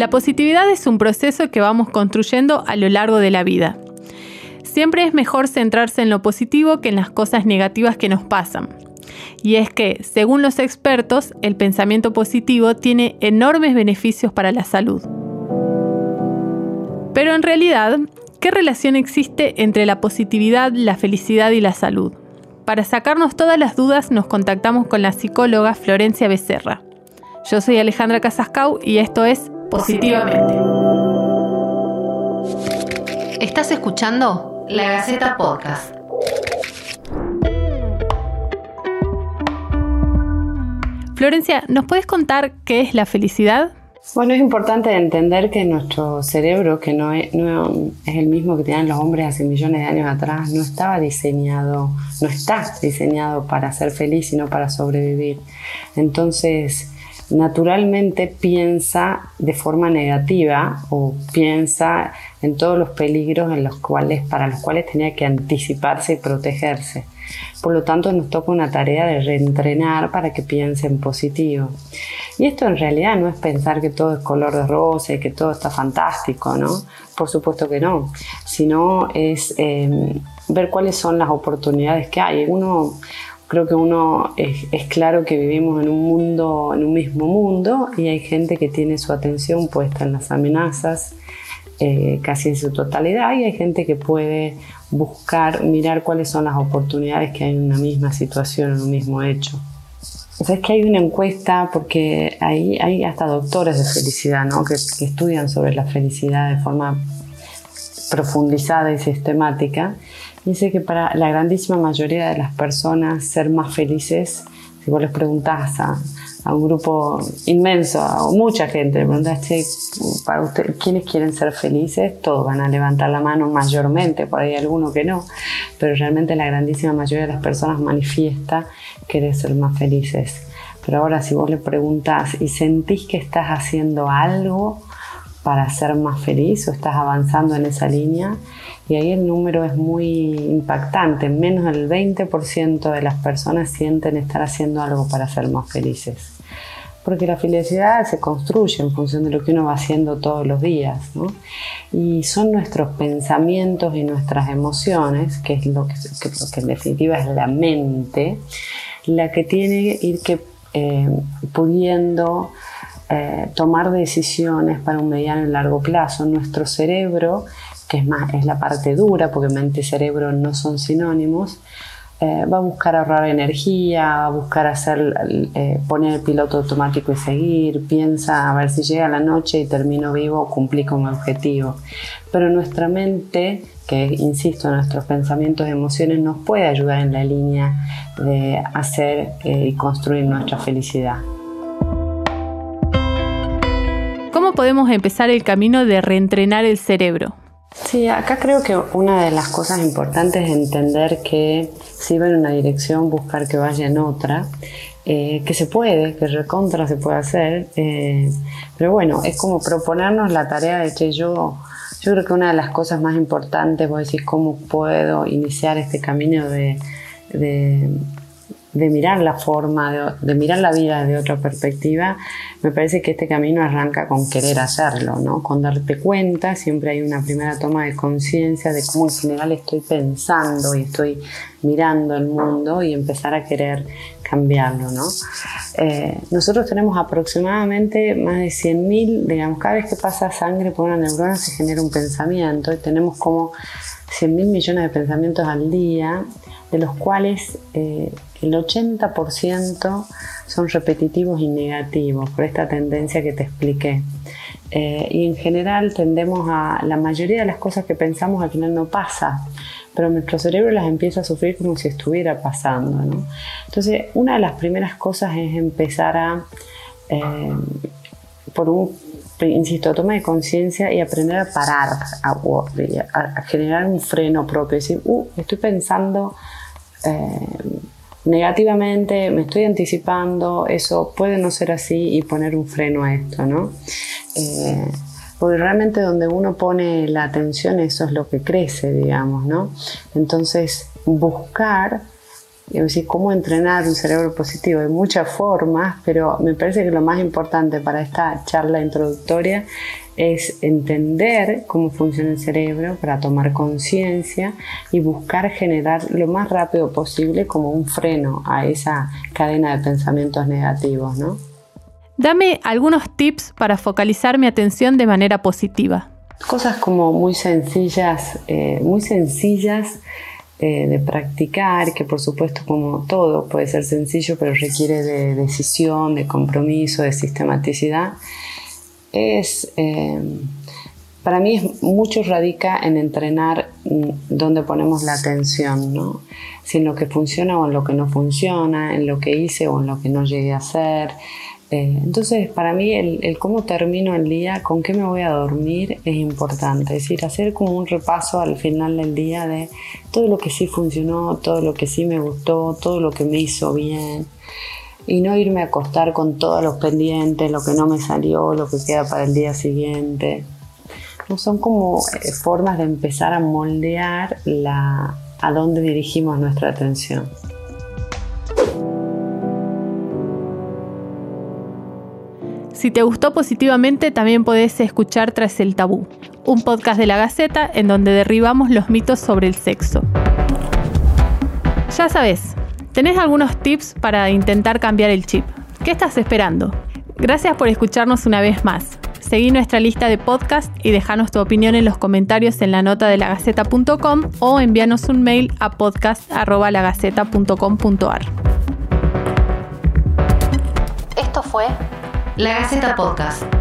La positividad es un proceso que vamos construyendo a lo largo de la vida. Siempre es mejor centrarse en lo positivo que en las cosas negativas que nos pasan. Y es que, según los expertos, el pensamiento positivo tiene enormes beneficios para la salud. Pero en realidad, ¿qué relación existe entre la positividad, la felicidad y la salud? Para sacarnos todas las dudas nos contactamos con la psicóloga Florencia Becerra. Yo soy Alejandra Casascau y esto es Positivamente. Estás escuchando La Gaceta Podcast. Florencia, ¿nos puedes contar qué es la felicidad? Bueno, es importante entender que nuestro cerebro, que no es, el mismo que tenían los hombres hace millones de años atrás, no estaba diseñado, no está diseñado para ser feliz, sino para sobrevivir. Entonces, naturalmente piensa de forma negativa o piensa en todos los peligros en los cuales, para los cuales tenía que anticiparse y protegerse. Por lo tanto, nos toca una tarea de reentrenar para que piense en positivo. Y esto en realidad no es pensar que todo es color de rosa y que todo está fantástico, ¿no? Por supuesto que no, sino es em, ver cuáles son las oportunidades que hay. Uno, creo que uno es, es, claro que vivimos en un mundo, en un mismo mundo, y hay gente que tiene su atención puesta en las amenazas eh, casi en su totalidad, y hay gente que puede buscar, mirar cuáles son las oportunidades que hay en una misma situación, en un mismo hecho. O sea, es que hay una encuesta, porque hay, hay hasta doctores de felicidad, ¿no? que, que estudian sobre la felicidad de forma profundizada y sistemática. Dice que para la grandísima mayoría de las personas ser más felices, si vos les preguntás a, a un grupo inmenso, a mucha gente, le preguntas, para usted, ¿quiénes quieren ser felices? Todos van a levantar la mano mayormente, por ahí alguno que no, pero realmente la grandísima mayoría de las personas manifiesta querer ser más felices. Pero ahora si vos le preguntas y sentís que estás haciendo algo para ser más feliz o estás avanzando en esa línea, y ahí el número es muy impactante. Menos del 20% de las personas sienten estar haciendo algo para ser más felices. Porque la felicidad se construye en función de lo que uno va haciendo todos los días. ¿no? Y son nuestros pensamientos y nuestras emociones, que es lo que, que, en definitiva es la mente, la que tiene que ir que, eh, pudiendo eh, tomar decisiones para un mediano y largo plazo. Nuestro cerebro que es, más, es la parte dura, porque mente y cerebro no son sinónimos, eh, va a buscar ahorrar energía, va a buscar hacer, eh, poner el piloto automático y seguir, piensa a ver si llega la noche y termino vivo, cumplí con mi objetivo. Pero nuestra mente, que insisto, nuestros pensamientos emociones nos puede ayudar en la línea de hacer y construir nuestra felicidad. Podemos empezar el camino de reentrenar el cerebro? Sí, acá creo que una de las cosas importantes es entender que si va en una dirección, buscar que vaya en otra, eh, que se puede, que recontra se puede hacer, eh, pero bueno, es como proponernos la tarea de que yo, yo creo que una de las cosas más importantes, vos decís, cómo puedo iniciar este camino de mirar la forma, de, mirar la vida de otra perspectiva, me parece que este camino arranca con querer hacerlo, ¿no? Con darte cuenta, siempre hay una primera toma de conciencia de cómo en general estoy pensando y estoy mirando el mundo y empezar a querer cambiarlo, ¿no? Eh, nosotros tenemos aproximadamente más de 100.000, digamos, cada vez que pasa sangre por una neurona se genera un pensamiento y tenemos como 100.000 millones de pensamientos al día, de los cuales eh, el 80% son repetitivos y negativos por esta tendencia que te expliqué. Eh, y en general tendemos a la mayoría de las cosas que pensamos al final no pasa, pero nuestro cerebro las empieza a sufrir como si estuviera pasando. Entonces, una de las primeras cosas es empezar a, eh, por un, insisto, toma de conciencia y aprender a parar, a, generar un freno propio, decir, uh, estoy pensando eh, negativamente, me estoy anticipando, eso puede no ser así y poner un freno a esto, ¿no? Eh, porque realmente donde uno pone la atención eso es lo que crece, digamos, ¿no? Entonces buscar y decir, ¿cómo entrenar un cerebro positivo? Hay muchas formas, pero me parece que lo más importante para esta charla introductoria es entender cómo funciona el cerebro para tomar conciencia y buscar generar lo más rápido posible como un freno a esa cadena de pensamientos negativos, ¿no? Dame algunos tips para focalizar mi atención de manera positiva. Cosas como muy sencillas, eh, muy sencillas eh, de practicar, que por supuesto como todo puede ser sencillo, pero requiere de decisión, de compromiso, de sistematicidad, es, eh, para mí es, mucho radica en entrenar mm, donde ponemos la atención, ¿no? si en lo que funciona o en lo que no funciona, en lo que hice o en lo que no llegué a hacer. Eh, entonces, para mí, el, cómo termino el día, con qué me voy a dormir, es importante. Es decir, hacer como un repaso al final del día de todo lo que sí funcionó, todo lo que sí me gustó, todo lo que me hizo bien. Y no irme a acostar con todos los pendientes, lo que no me salió, lo que queda para el día siguiente. No son como eh, formas de empezar a moldear la, a dónde dirigimos nuestra atención. Si te gustó positivamente, también podés escuchar Tras el Tabú, un podcast de la Gaceta en donde derribamos los mitos sobre el sexo. Ya sabes, tenés algunos tips para intentar cambiar el chip. ¿Qué estás esperando? Gracias por escucharnos una vez más. Seguí nuestra lista de podcast y déjanos tu opinión en los comentarios en la nota de lagaceta.com o envíanos un mail a podcast.lagaceta.com.ar. Esto fue la Gaceta Podcast.